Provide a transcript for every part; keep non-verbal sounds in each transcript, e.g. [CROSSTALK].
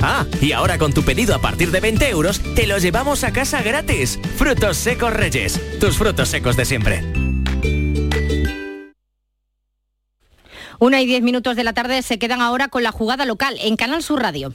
Ah, y ahora con tu pedido a partir de 20 euros, te lo llevamos a casa gratis. Frutos secos Reyes, tus frutos secos de siempre. Una y diez minutos de la tarde se quedan ahora con la jugada local en Canal Sur Radio.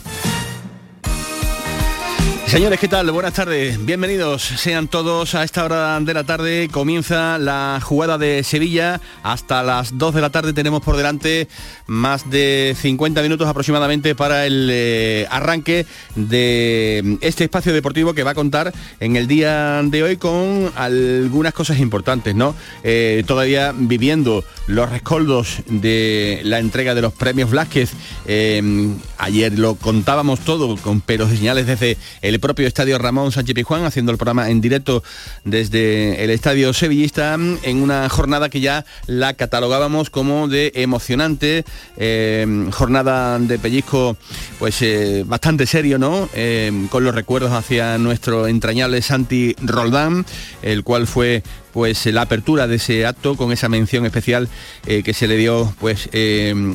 Señores, ¿qué tal? Buenas tardes. Bienvenidos sean todos a esta hora de la tarde. Comienza la jugada de Sevilla. Hasta las 2 de la tarde tenemos por delante más de 50 minutos aproximadamente para el eh, arranque de este espacio deportivo que va a contar en el día de hoy con algunas cosas importantes, ¿no? Eh, todavía viviendo los rescoldos de la entrega de los premios Blázquez. Eh, ayer lo contábamos todo con pelos y señales desde el propio Estadio Ramón Sánchez Pizjuán, haciendo el programa en directo desde el Estadio Sevillista, en una jornada que ya la catalogábamos como de emocionante, eh, jornada de pellizco pues eh, bastante serio, ¿no? Eh, con los recuerdos hacia nuestro entrañable Santi Roldán, el cual fue pues la apertura de ese acto con esa mención especial que se le dio pues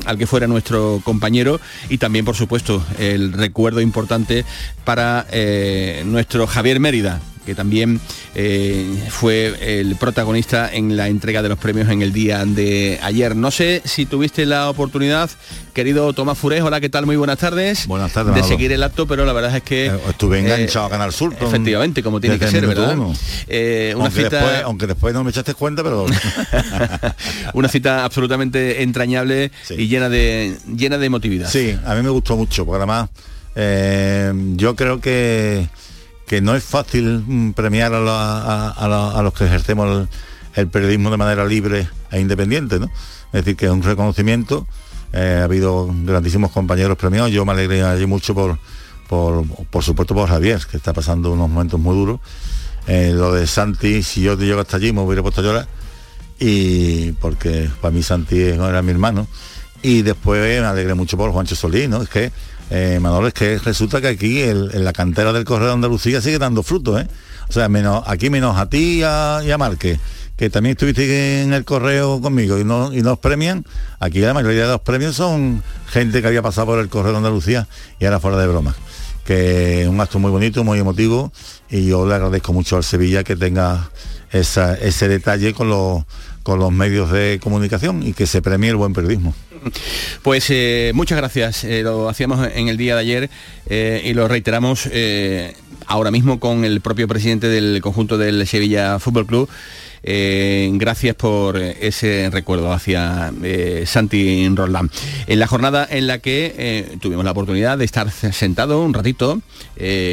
al que fuera nuestro compañero y también por supuesto el recuerdo importante para nuestro Javier Mérida que también eh, fue el protagonista en la entrega de los premios en el día de ayer. No sé si tuviste la oportunidad, querido Tomás Furés, hola, ¿qué tal? Muy buenas tardes. Buenas tardes. De seguir el acto, pero la verdad es que... Eh, estuve enganchado a Canal Sur. efectivamente, como tiene que ser, ¿verdad? Eh, una aunque cita... Después, aunque después no me echaste cuenta, pero... [LAUGHS] [LAUGHS] una cita absolutamente entrañable y llena de, llena de emotividad. Sí, a mí me gustó mucho, porque además yo creo que que no es fácil mm, premiar a, los que ejercemos el, periodismo de manera libre e independiente, ¿no? Es decir, que es un reconocimiento, eh, ha habido grandísimos compañeros premiados, yo me alegré allí mucho por, por, supuesto por Javier, que está pasando unos momentos muy duros. Eh, lo de Santi, si yo te llego hasta allí me hubiera puesto a llorar, y porque para mí Santi era mi hermano. Y después me alegré mucho por Juancho Solís, ¿no? Es que eh, es que resulta que aquí en la cantera del Correo Andalucía sigue dando frutos, ¿eh? O sea, menos, aquí menos a ti y a, y Marque, que también estuviste en el correo conmigo y, no, y nos premian, aquí la mayoría de los premios son gente que había pasado por el Correo Andalucía y ahora fuera de broma. Que es un acto muy bonito, muy emotivo y yo le agradezco mucho al Sevilla que tenga ese detalle con los, con los medios de comunicación y que se premie el buen periodismo. Pues eh, muchas gracias, eh, lo hacíamos en el día de ayer eh, y lo reiteramos ahora mismo con el propio presidente del conjunto del Sevilla Fútbol Club. Eh, gracias por ese recuerdo hacia eh, Santi Roland. En la jornada en la que eh, tuvimos la oportunidad de estar sentado un ratito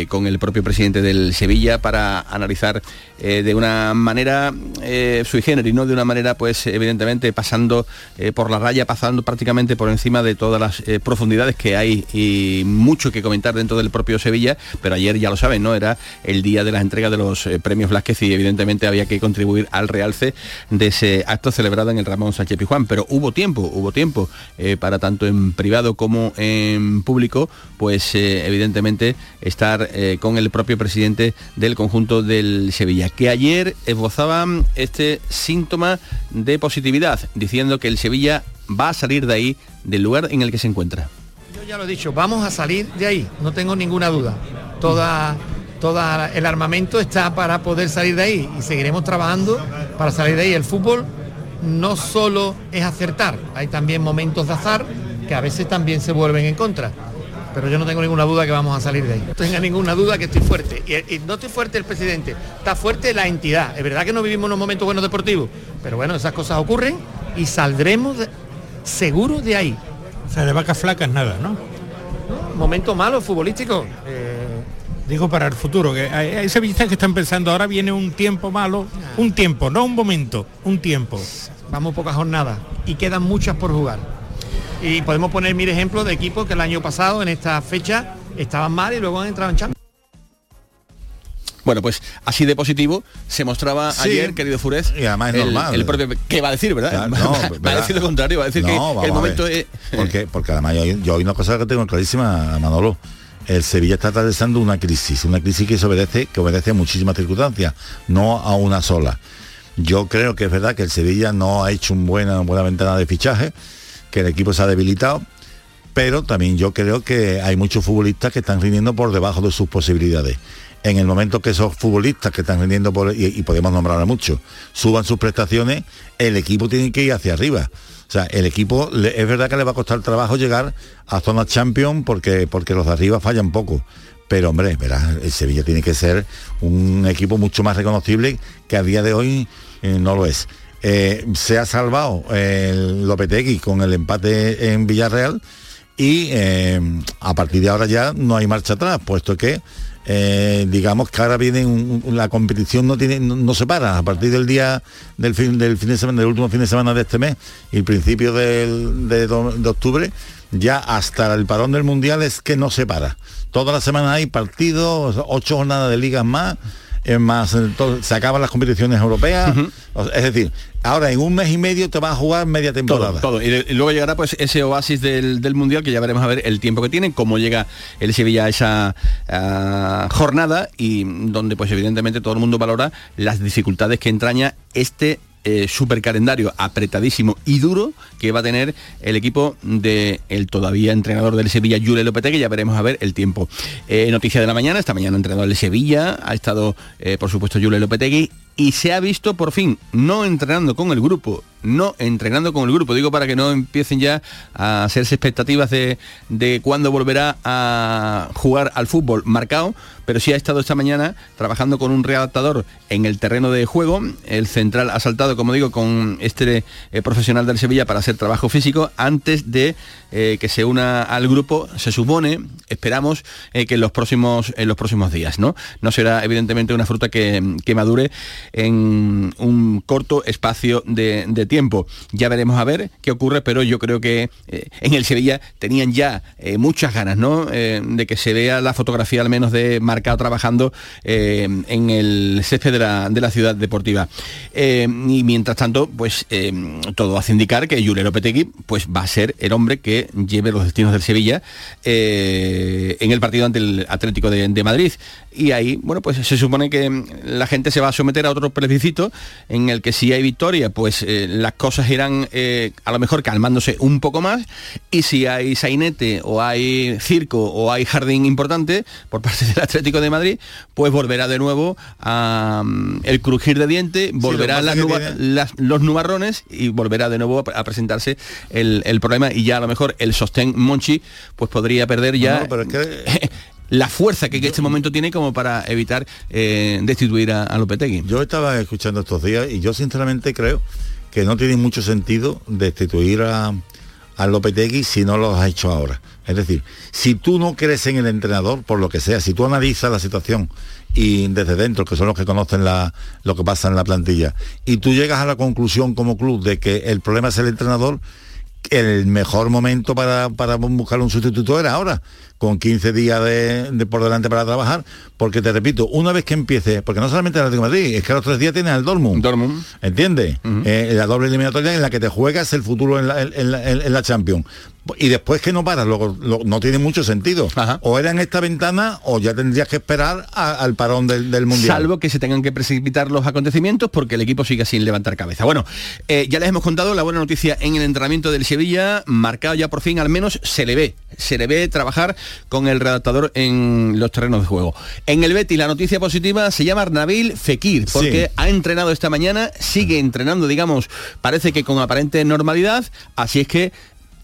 con el propio presidente del Sevilla para analizar de una manera sui generis, ¿no? De una manera, pues, evidentemente, pasando por la raya, pasando prácticamente por encima de todas las profundidades que hay y mucho que comentar dentro del propio Sevilla, pero ayer ya lo saben, ¿no? Era el día de la entrega de los premios Blázquez y evidentemente había que contribuir a realce de ese acto celebrado en el Ramón Sánchez Pijuán. Pero hubo tiempo, hubo tiempo eh, para tanto en privado como en público, pues eh, evidentemente estar eh, con el propio presidente del conjunto del Sevilla, que ayer esbozaba este síntoma de positividad, diciendo que el Sevilla va a salir de ahí, del lugar en el que se encuentra. Yo ya lo he dicho, vamos a salir de ahí, no tengo ninguna duda. Toda todo el armamento está para poder salir de ahí y seguiremos trabajando para salir de ahí. El fútbol no solo es acertar, hay también momentos de azar que a veces también se vuelven en contra. Pero yo no tengo ninguna duda que vamos a salir de ahí. No tenga ninguna duda que estoy fuerte. Y, no estoy fuerte el presidente, está fuerte la entidad. Es verdad que no vivimos unos momentos buenos deportivos, pero bueno, esas cosas ocurren y saldremos seguros de ahí. O sea, de vacas flacas nada, ¿no? Momento malo futbolístico. Eh, Digo para el futuro, que hay sevillistas que están pensando, ahora viene un tiempo malo, un tiempo, no un momento, un tiempo. Vamos pocas jornadas y quedan muchas por jugar. Y podemos poner mil ejemplos de equipos que el año pasado en esta fecha estaban mal y luego han entrado en Champions. Bueno, pues así de positivo se mostraba Sí. ayer, querido Furez. Y además es el, normal. el propio ¿Qué va a decir, verdad? [LAUGHS] No, va, va a decir lo contrario, va a decir No, que el a momento es. Porque, porque además yo, yo hay una cosa que tengo clarísima, Manolo. El Sevilla está atravesando una crisis, una crisis que obedece, que a muchísimas circunstancias, no a una sola. Yo creo que es verdad que el Sevilla no ha hecho un buena, buena ventana de fichaje, que el equipo se ha debilitado, pero también yo creo que hay muchos futbolistas que están rindiendo por debajo de sus posibilidades. En el momento que esos futbolistas que están rindiendo por, y, y podemos nombrar a muchos, suban sus prestaciones, el equipo tiene que ir hacia arriba. O sea, el equipo es verdad que le va a costar trabajo llegar a zona champion porque, porque los de arriba fallan poco. Pero hombre, verás, el Sevilla tiene que ser un equipo mucho más reconocible que a día de hoy eh, no lo es. Eh, se ha salvado el Lopetegui con el empate en Villarreal y eh, a partir de ahora ya no hay marcha atrás, puesto que eh, digamos que ahora viene la competición no tiene no, se para. A partir del día del fin del fin de semana del último fin de semana de este mes y el principio del- de, de octubre ya hasta el parón del mundial es que no se para. Toda la semana hay partidos ocho jornadas de ligas más más eh, todo- se acaban las competiciones europeas. Es decir ahora en un mes y medio te vas a jugar media temporada. Todo, todo. Y, luego llegará pues ese oasis del, del Mundial que ya veremos a ver el tiempo que tiene, cómo llega el Sevilla a esa jornada y donde pues evidentemente todo el mundo valora las dificultades que entraña este eh, super calendario apretadísimo y duro que va a tener el equipo de el todavía entrenador del Sevilla, Julio Lopetegui, ya veremos a ver el tiempo. Eh, noticia de la mañana, esta mañana entrenador del Sevilla, ha estado eh, por supuesto Julio Lopetegui y se ha visto por fin no entrenando con el grupo, no entrenando con el grupo, digo para que no empiecen ya a hacerse expectativas de, de cuándo volverá a jugar al fútbol marcado, pero sí ha estado esta mañana trabajando con un readaptador en el terreno de juego, el central ha saltado, como digo, con este eh, profesional del Sevilla para hacer trabajo físico antes de eh, que se una al grupo, se supone, esperamos eh, que en los próximos en los próximos días, ¿no? No será evidentemente una fruta que, que madure en un corto espacio de, tiempo. Ya veremos a ver qué ocurre, pero yo creo que eh, en el Sevilla tenían ya muchas ganas, ¿no? De que se vea la fotografía al menos de Marcado trabajando en el césped de la, de la ciudad deportiva. Y mientras tanto, pues todo hace indicar que Julio Lopetegui pues va a ser el hombre que lleve los destinos del Sevilla eh, en el partido ante el Atlético de, de Madrid. Y ahí, bueno, pues se supone que la gente se va a someter a otro plebiscito en el que si hay victoria, pues eh, las cosas irán eh, a lo mejor calmándose un poco más. Y si hay sainete o hay circo o hay jardín importante por parte del Atlético de Madrid, pues volverá de nuevo a mm, el crujir de diente, volverá pasa las que nuba- tiene- las- los nubarrones y volverá de nuevo a, a presentarse el, el problema y ya a lo mejor el sostén Monchi pues podría perder ya No, no, pero es que- [LAUGHS] la fuerza que en este momento tiene como para evitar eh, destituir a, a Lopetegui. Yo estaba escuchando estos días y yo sinceramente creo que no tiene mucho sentido destituir a, a Lopetegui si no lo has hecho ahora. Es decir, si tú no crees en el entrenador, por lo que sea, si tú analizas la situación y desde dentro, que son los que conocen la- lo que pasa en la plantilla, y tú llegas a la conclusión como club de que el problema es el entrenador, el mejor momento para, para buscar un sustituto era ahora, con 15 días de, de por delante para trabajar, porque te repito, una vez que empiece, porque no solamente el Atlético de Madrid, es que a los tres días tienes al Dortmund. Dortmund. ¿Entiendes? Eh, la doble eliminatoria en la que te juegas el futuro en la, en la- en- en la Champions. Y después que no paras, luego lo- no tiene mucho sentido. Ajá. O era en esta ventana o ya tendrías que esperar a- al parón del, del Mundial. Salvo que se tengan que precipitar los acontecimientos porque el equipo sigue sin levantar cabeza. Bueno, eh, ya les hemos contado la buena noticia en el entrenamiento del Sevilla, marcado ya por fin, al menos se le ve, se le ve trabajar con el redactador en los terrenos de juego. En el Betis la noticia positiva se llama Nabil Fekir, porque Sí. ha entrenado esta mañana, sigue entrenando, digamos, parece que con aparente normalidad, así es que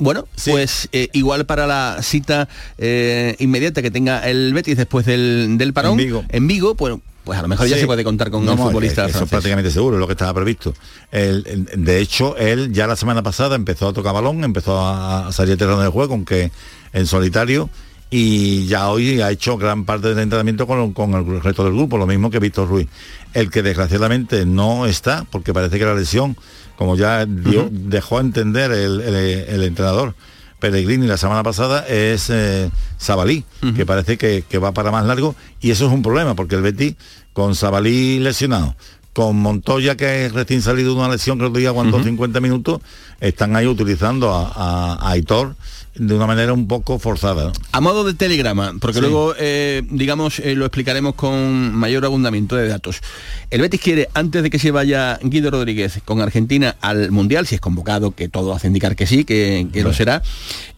bueno, Sí. pues eh, igual para la cita eh, inmediata que tenga el Betis después del, del parón En Vigo. en Vigo, bueno, pues a lo mejor ya se puede contar con No, un no, futbolista Eso es prácticamente seguro, es lo que estaba previsto. De hecho, él ya la semana pasada empezó a tocar balón, empezó a, a salir al terreno de juego, aunque en solitario, y ya hoy ha hecho gran parte del entrenamiento con, con el resto del grupo, lo mismo que Víctor Ruiz. El que desgraciadamente no está, porque parece que la lesión, como ya dio- dejó entender el, el- el entrenador, Pellegrini la semana pasada es eh, Sabalí, que parece que, que va para más largo y eso es un problema porque el Betis con Sabalí lesionado, con Montoya, que es recién salido de una lesión, creo que ya aguantó 50 minutos, están ahí utilizando a, a- a Aitor de una manera un poco forzada. ¿no? A modo de telegrama, porque Sí. luego, eh, digamos, eh, lo explicaremos con mayor abundamiento de datos. El Betis quiere, antes de que se vaya Guido Rodríguez con Argentina al Mundial, si es convocado, que todo hace indicar que sí, que, que lo será,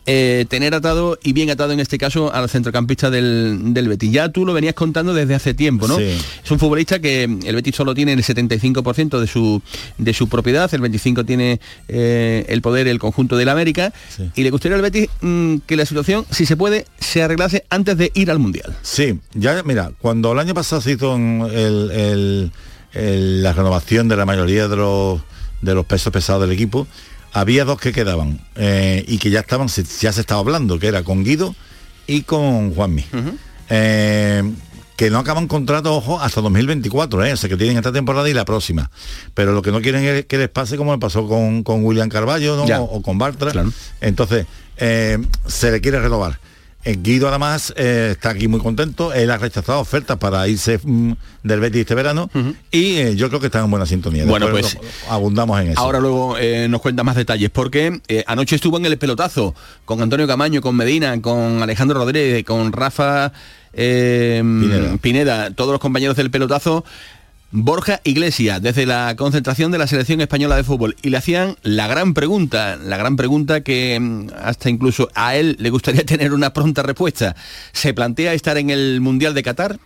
eh, tener atado y bien atado en este caso al centrocampista del, del Betis. Ya tú lo venías contando desde hace tiempo, ¿no? Sí. Es un futbolista que el Betis solo tiene el 75% de su, de su propiedad, el 25% tiene eh, el poder el conjunto del América, Sí. y le gustaría al Betis mm, que la situación, si se puede, se arreglase antes de ir al Mundial. Sí, ya mira, cuando el año pasado se hizo el- el- el- la renovación de la mayoría de los, de los pesos pesados del equipo, había dos que quedaban eh, y que ya estaban, se- ya se estaba hablando, que era con Guido y con Juanmi. Eh, que no acaban contrato, ojo, hasta 2024, ¿eh? o sea que tienen esta temporada y la próxima. Pero lo que no quieren es que les pase como le pasó con, con William Carballo o, o con Bartra. Claro. Entonces, eh, se le quiere renovar. Eh, Guido además eh, está aquí muy contento, él ha rechazado ofertas para irse mm, del Betis este verano y eh, yo creo que está en buena sintonía. Bueno, pues, lo- abundamos en eso. Ahora luego eh, nos cuenta más detalles, porque anoche estuvo en el pelotazo con Antonio Camaño, con Medina, con Alejandro Rodríguez, con Rafa Pineda. Pineda, todos los compañeros del pelotazo. Borja Iglesias, desde la concentración de la selección española de fútbol, y le hacían la gran pregunta, la gran pregunta que mm, hasta incluso a él le gustaría [LAUGHS] tener una pronta respuesta. ¿Se plantea estar en el Mundial de Qatar?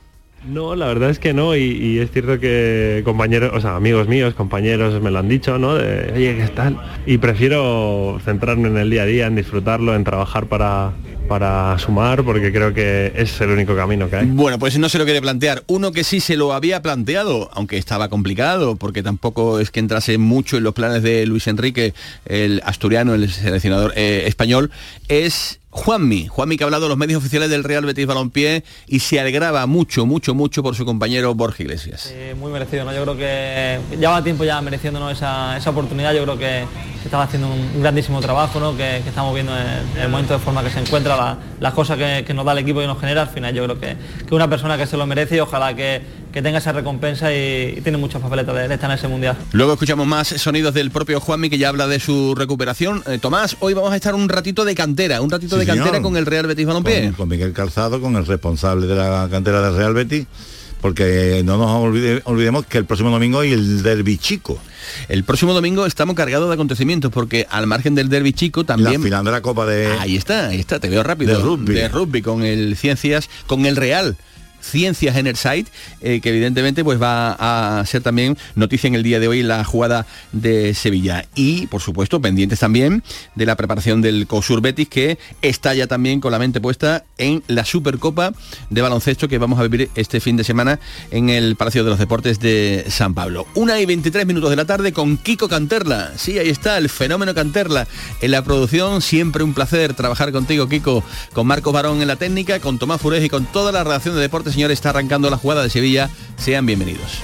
No, la verdad es que no, y, es cierto que compañeros, o sea, amigos míos, compañeros me lo han dicho, ¿no? Oye, ¿qué tal? Y prefiero centrarme en el día a día, en disfrutarlo, en trabajar para, para sumar, porque creo que es el único camino que hay. Bueno, pues no se lo quiere plantear. Uno que sí se lo había planteado, aunque estaba complicado, porque tampoco es que entrase mucho en los planes de Luis Enrique, el asturiano, el seleccionador eh, español, es Juanmi. Juanmi que ha hablado a los medios oficiales del Real Betis Balompié y se alegraba mucho, mucho, mucho por su compañero Borja Iglesias. Eh, muy merecido, ¿no? Yo creo que llevaba tiempo ya mereciéndonos esa, esa oportunidad. Yo creo que se estaba haciendo un, grandísimo trabajo, ¿no? Que, que estamos viendo en, el momento de forma que se encuentra, la- las cosas que, que nos da el equipo y nos genera. Al final yo creo que, que una persona que se lo merece y ojalá que, que tenga esa recompensa y, y tiene muchas papeletas de, de estar en ese mundial. Luego escuchamos más sonidos del propio Juanmi que ya habla de su recuperación. Eh, Tomás, hoy vamos a estar un ratito de cantera, un ratito Sí, de cantera señor. con el Real Betis Balompié. con, con Miguel Calzado, con el responsable de la cantera del Real Betis, porque no nos olvide- olvidemos que el próximo domingo hay el derbi chico, El próximo domingo estamos cargados de acontecimientos porque al margen del derby chico la también... final de la Copa de... Ahí está, ahí está, te veo rápido. De rugby. De rugby con el Ciencias, con el Real. Ciencias Enerside, eh, que evidentemente pues va a ser también noticia en el día de hoy la jugada de Sevilla. Y, por supuesto, pendientes también de la preparación del COSUR Betis, que está ya también con la mente puesta en la Supercopa de baloncesto que vamos a vivir este fin de semana en el Palacio de los Deportes de San Pablo. Una y 23 minutos de la tarde con Kiko Canterla. Sí, ahí está, el fenómeno Canterla en la producción. Siempre un placer trabajar contigo, Kiko, con Marcos Barón en la técnica, con Tomás Furez y con toda la redacción de Deportes. Señores, está arrancando la jugada de Sevilla. Sean bienvenidos.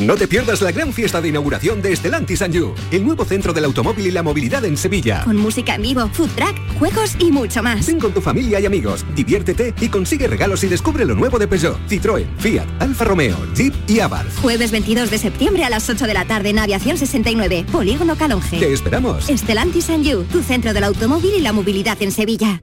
No te pierdas la gran fiesta de inauguración de Estelantis and You, el nuevo centro del automóvil y la movilidad en Sevilla. Con música en vivo, food track, juegos y mucho más. Ven con tu familia y amigos, diviértete y consigue regalos y descubre lo nuevo de Peugeot, Citroën, Fiat, Alfa Romeo, Jeep y Abarth. Jueves 22 de septiembre a las 8 de la tarde en Aviación 69, Polígono Calonge. Te esperamos. Estelantis and You, tu centro del automóvil y la movilidad en Sevilla.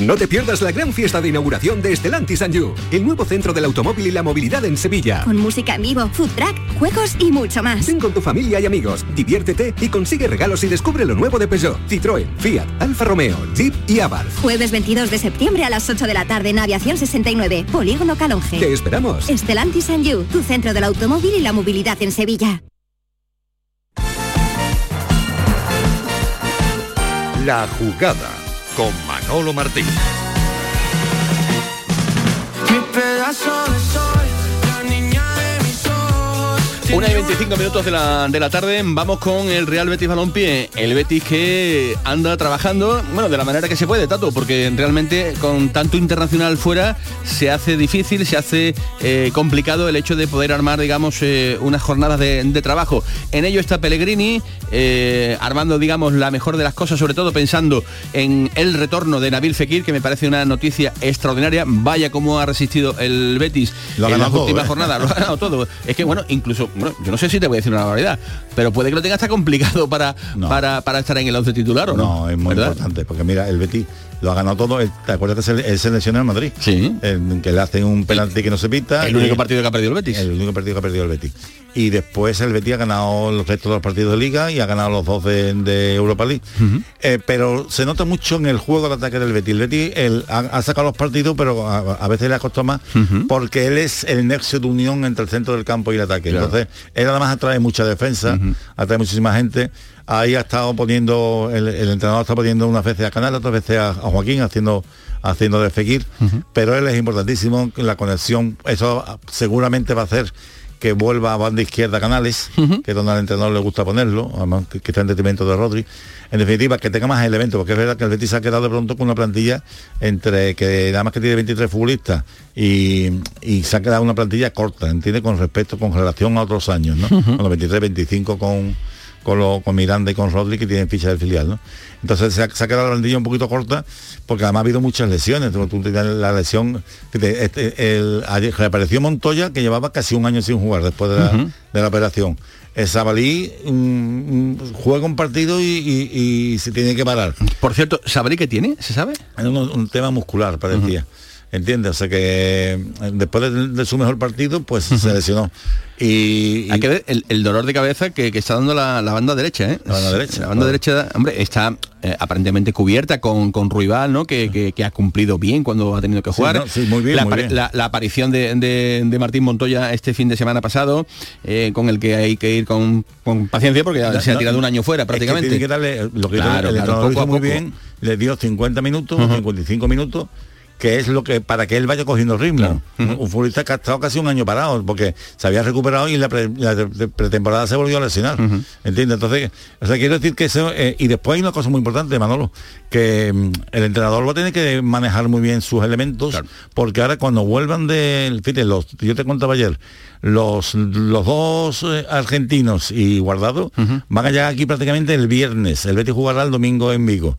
No te pierdas la gran fiesta de inauguración de Estelantis and You, el nuevo centro del automóvil y la movilidad en Sevilla. Con música en vivo, food track, juegos y mucho más. Ven con tu familia y amigos, diviértete y consigue regalos y descubre lo nuevo de Peugeot, Citroën, Fiat, Alfa Romeo, Jeep y Abarth. Jueves 22 de septiembre a las 8 de la tarde en Aviación 69, Polígono Calonge. Te esperamos. Estelantis and You, tu centro del automóvil y la movilidad en Sevilla. La jugada con Manolo Martín. Una y 25 minutos de la, de la tarde, vamos con el Real Betis Balompié. El Betis que anda trabajando, bueno, de la manera que se puede, Tato, porque realmente con tanto internacional fuera se hace difícil, se hace eh, complicado el hecho de poder armar, digamos, eh, unas jornadas de, de trabajo. En ello está Pellegrini, eh, armando, digamos, la mejor de las cosas, sobre todo pensando en el retorno de Nabil Fekir, que me parece una noticia extraordinaria. Vaya cómo ha resistido el Betis Lo en las todo, últimas jornadas, lo ha ganado todo. Es que, bueno, incluso, bueno, yo no sé si te voy a decir una barbaridad, pero puede que lo tenga hasta complicado para, para, para estar en el 11 titular, ¿o no? No, es muy ¿Verdad? importante, porque mira, el Betis lo ha ganado todo. El- ¿Te acuerdas que él se lesionó en Madrid? Sí. En que le hacen un penalti que no se pita. El único y- partido que ha perdido el Betis. El único partido que ha perdido el Betis. Y después el Betis ha ganado los restos de los partidos de Liga y ha ganado los dos de, de Europa League. Eh, pero se nota mucho en el juego de ataque del Betis. El Betis él ha, ha sacado los partidos, pero a, a veces le ha costado más porque él es el nexo de unión entre el centro del campo y el ataque. Claro. Entonces, él además atrae mucha defensa, atrae muchísima gente. Ahí ha estado poniendo, el, el entrenador está poniendo unas veces a Canal, otras veces a, a Joaquín haciendo haciendo de Fekir, pero él es importantísimo, la conexión, eso seguramente va a hacer que vuelva a banda izquierda Canales, que es donde al entrenador le gusta ponerlo, además que está en detrimento de Rodri. En definitiva, que tenga más elementos, porque es verdad que el Betis se ha quedado de pronto con una plantilla entre que nada más que tiene 23 futbolistas y, y se ha quedado una plantilla corta, ¿entiende? Con respecto, con relación a otros años, ¿no? Con los 23, 25 con, con, lo- con Miranda y con Rodri que tienen ficha del filial, ¿no? Entonces se ha, se ha quedado la plantilla un poquito corta porque además ha habido muchas lesiones. La lesión, fíjate, este, el, ayer reapareció Montoya que llevaba casi un año sin jugar después de la, Ujú. de la operación. El Sabalí mm, mm, juega un partido y, y- y se tiene que parar. Por cierto, ¿Sabalí qué tiene? ¿Se sabe? Un, un tema muscular, parecía. ¿Entiendes? O sea que eh, después de, de su mejor partido, pues se lesionó. Y, Hay que ver el, el dolor de cabeza que, que está dando la, la banda derecha, ¿eh? La banda derecha, La banda claro. derecha, hombre, está eh, aparentemente cubierta con, con Ruibal, ¿no? Que, que- que ha cumplido bien cuando ha tenido que Sí, jugar. no, sí, muy bien, la, muy apari- bien. la- la aparición de, de- de Martín Montoya este fin de semana pasado, eh, con el que hay que ir con, con paciencia porque se ha tirado un año fuera es que prácticamente. tiene que darle lo que Claro, el claro, entrenador poco hizo a muy poco. bien, le dio 50 minutos, 55 minutos que es lo que para que él vaya cogiendo ritmo. un, un futbolista que ha estado casi un año parado porque se había recuperado y la, pre- pretemporada se volvió a lesionar. ¿Entiendes? Entonces, o sea, quiero decir que eso eh, y después hay una cosa muy importante, Manolo, que mm, el entrenador va a tener que manejar muy bien sus elementos, porque ahora cuando vuelvan de, fíjate, los, yo te contaba ayer, los, los dos eh, argentinos y guardados van a llegar aquí prácticamente el viernes. El Betis jugará el domingo en Vigo.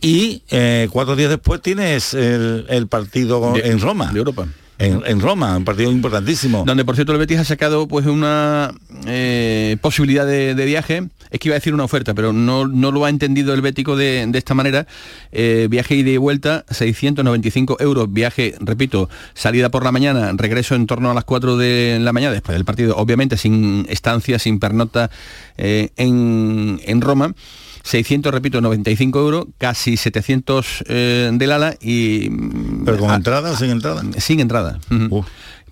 Y eh, cuatro días después tienes el, el partido De- en Roma. de Europa. En, en Roma, un partido importantísimo. Donde por cierto el Betis ha sacado pues una eh, posibilidad de, de viaje. Es que iba a decir una oferta, pero no, no lo ha entendido el Bético de, de esta manera. Eh, viaje ida y vuelta, 695 euros. Viaje, repito, salida por la mañana, regreso en torno a las 4 de la mañana, después del partido, obviamente sin estancia, sin pernota eh, en, en Roma. 600, repito, 95 euros, casi 700 eh, del ala y... ¿Pero con ah, entrada o sin entrada? sin entrada. Ujú.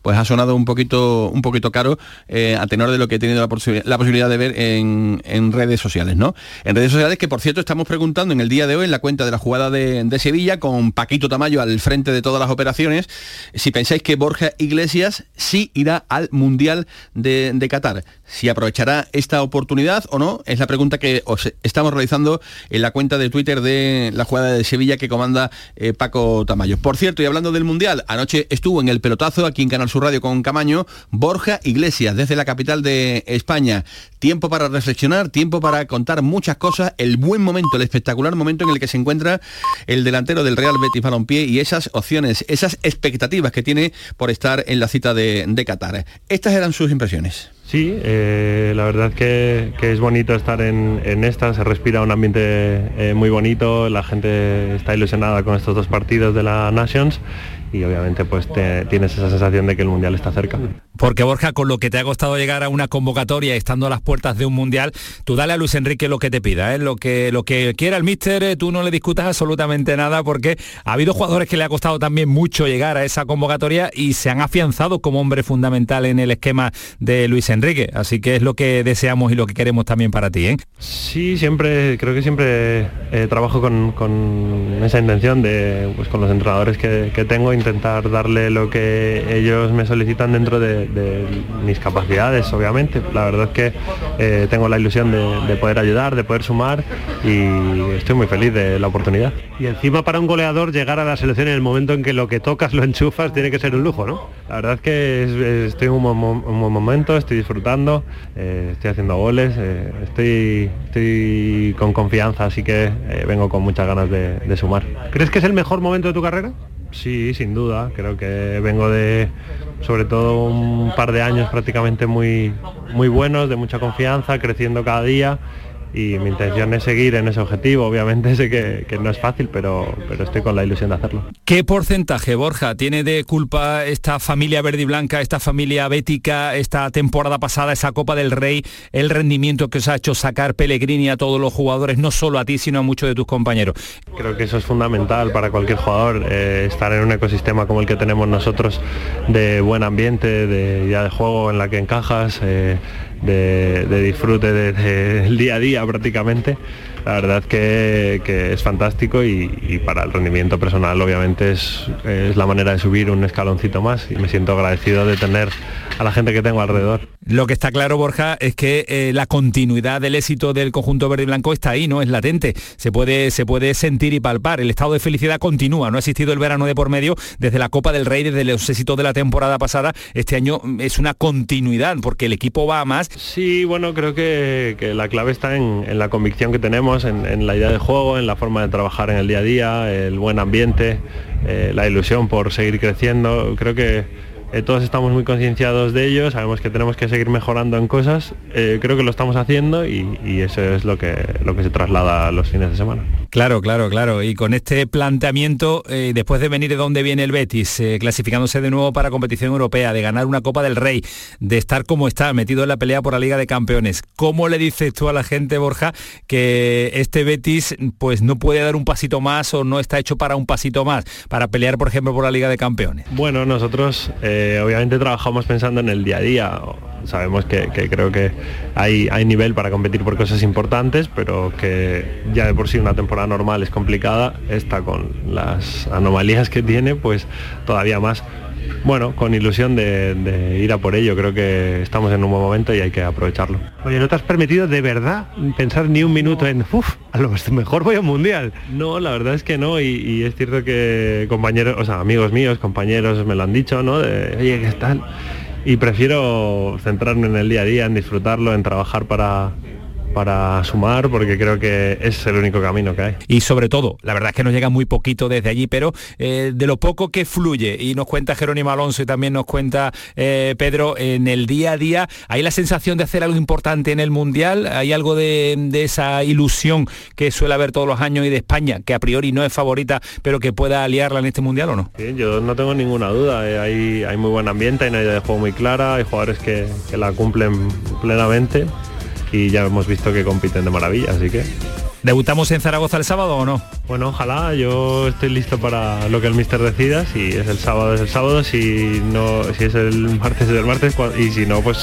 Pues ha sonado un poquito, un poquito caro eh, a tenor de lo que he tenido la, posi- la posibilidad de ver en, en redes sociales, ¿no? En redes sociales que por cierto estamos preguntando en el día de hoy en la cuenta de la jugada de, de Sevilla con Paquito Tamayo al frente de todas las operaciones, si pensáis que Borja Iglesias sí irá al Mundial de, de Qatar. Si aprovechará esta oportunidad o no, es la pregunta que os estamos realizando en la cuenta de Twitter de la jugada de Sevilla que comanda eh, Paco Tamayo. Por cierto, y hablando del Mundial, anoche estuvo en el pelotazo aquí en Canal Sur Radio con Camaño, Borja Iglesias, desde la capital de España. Tiempo para reflexionar, tiempo para contar muchas cosas, el buen momento, el espectacular momento en el que se encuentra el delantero del Real Betis Balompié y esas opciones, esas expectativas que tiene por estar en la cita de, de Qatar. Estas eran sus impresiones. Sí, eh, la verdad que, que, es bonito estar en, en, esta, se respira un ambiente eh, muy bonito, la gente está ilusionada con estos dos partidos de la Nations y obviamente pues te, tienes esa sensación de que el mundial está cerca. Porque Borja, con lo que te ha costado llegar a una convocatoria estando a las puertas de un mundial, tú dale a Luis Enrique lo que te pida, ¿eh? lo, que, lo que quiera el míster, eh, tú no le discutas absolutamente nada porque ha habido jugadores que le ha costado también mucho llegar a esa convocatoria y se han afianzado como hombre fundamental en el esquema de Luis Enrique. Así que es lo que deseamos y lo que queremos también para ti. ¿eh? Sí, siempre, creo que siempre eh, trabajo con, con, esa intención de, pues, con los entrenadores que, que tengo, intentar darle lo que ellos me solicitan dentro de, de mis capacidades, obviamente. La verdad es que eh, tengo la ilusión de, de, poder ayudar, de poder sumar y estoy muy feliz de la oportunidad. Y encima para un goleador llegar a la selección en el momento en que lo que tocas lo enchufas tiene que ser un lujo, ¿no? La verdad es que es, es, estoy en un, un, buen momento, estoy disfrutando, eh, estoy haciendo goles, eh, estoy, estoy con confianza, así que vengo con muchas ganas de, de sumar. ¿Crees que es el mejor momento de tu carrera? Sí, sin duda. Creo que vengo de, sobre todo, un par de años prácticamente muy, muy buenos, de mucha confianza, creciendo cada día y mi intención es seguir en ese objetivo. Obviamente sé que, que, no es fácil, pero, pero estoy con la ilusión de hacerlo. ¿Qué porcentaje, Borja, tiene de culpa esta familia verde y blanca, esta familia bética, esta temporada pasada, esa Copa del Rey, el rendimiento que os ha hecho sacar Pellegrini a todos los jugadores, no solo a ti, sino a muchos de tus compañeros? Creo que eso es fundamental para cualquier jugador, eh, estar en un ecosistema como el que tenemos nosotros, de buen ambiente, de ya de juego en la que encajas. Eh, de, disfrute del de, día a día prácticamente. La verdad que, que es fantástico y, para el rendimiento personal obviamente es, es, la manera de subir un escaloncito más y me siento agradecido de tener a la gente que tengo alrededor. Lo que está claro, Borja, es que eh, la continuidad del éxito del conjunto verde y blanco está ahí, ¿no? Es latente. Se puede, se puede sentir y palpar. El estado de felicidad continúa. No ha existido el verano de por medio desde la Copa del Rey, desde los éxitos de la temporada pasada. Este año es una continuidad porque el equipo va a más. Sí, bueno, creo que, la clave está en, la convicción que tenemos, en, en, la idea de juego, en la forma de trabajar en el día a día, el buen ambiente, eh, la ilusión por seguir creciendo. Creo que eh, todos estamos muy concienciados de ello, sabemos que tenemos que seguir mejorando en cosas, eh, creo que lo estamos haciendo y, y, eso es lo que, lo que se traslada a los fines de semana. Claro, claro, claro. Y con este planteamiento, eh, después de venir de donde viene el Betis, eh, clasificándose de nuevo para competición europea, de ganar una Copa del Rey, de estar como está, metido en la pelea por la Liga de Campeones, ¿cómo le dices tú a la gente, Borja, que este Betis pues no puede dar un pasito más o no está hecho para un pasito más, para pelear, por ejemplo, por la Liga de Campeones? Bueno, nosotros eh, obviamente trabajamos pensando en el día a día. Sabemos que, creo que hay nivel para competir por cosas importantes, pero que ya de por sí una temporada normal es complicada, esta con las anomalías que tiene, pues todavía más. Bueno, con ilusión de, de, ir a por ello, creo que estamos en un buen momento y hay que aprovecharlo. Oye, ¿no te has permitido de verdad pensar ni un minuto en, uff, a lo [LAUGHS] mejor voy a un mundial? No, la verdad es que no, y, y, es cierto que compañeros, o sea, amigos míos, compañeros me lo han dicho, ¿no? De, oye, ¿qué tal? Y prefiero centrarme en el día a día, en disfrutarlo, en trabajar para, para sumar porque creo que es el único camino que hay. Y sobre todo, la verdad es que nos llega muy poquito desde allí, pero eh, de lo poco que fluye, y nos cuenta Jerónimo Alonso y también nos cuenta eh, Pedro, en el día a día, ¿hay la sensación de hacer algo importante en el Mundial? ¿Hay algo de, de esa ilusión que suele haber todos los años y de España, que a priori no es favorita, pero que pueda aliarla en este Mundial o no? Sí, yo no tengo ninguna duda, eh, hay, hay muy buen ambiente, hay una idea de juego muy clara, hay jugadores que, que la cumplen plenamente y ya hemos visto que compiten de maravilla, así que... ¿Debutamos en Zaragoza el sábado o no? Bueno, ojalá, yo estoy listo para lo que el mister decida, si es el sábado es el sábado, si no, si es el martes es el martes y si no, pues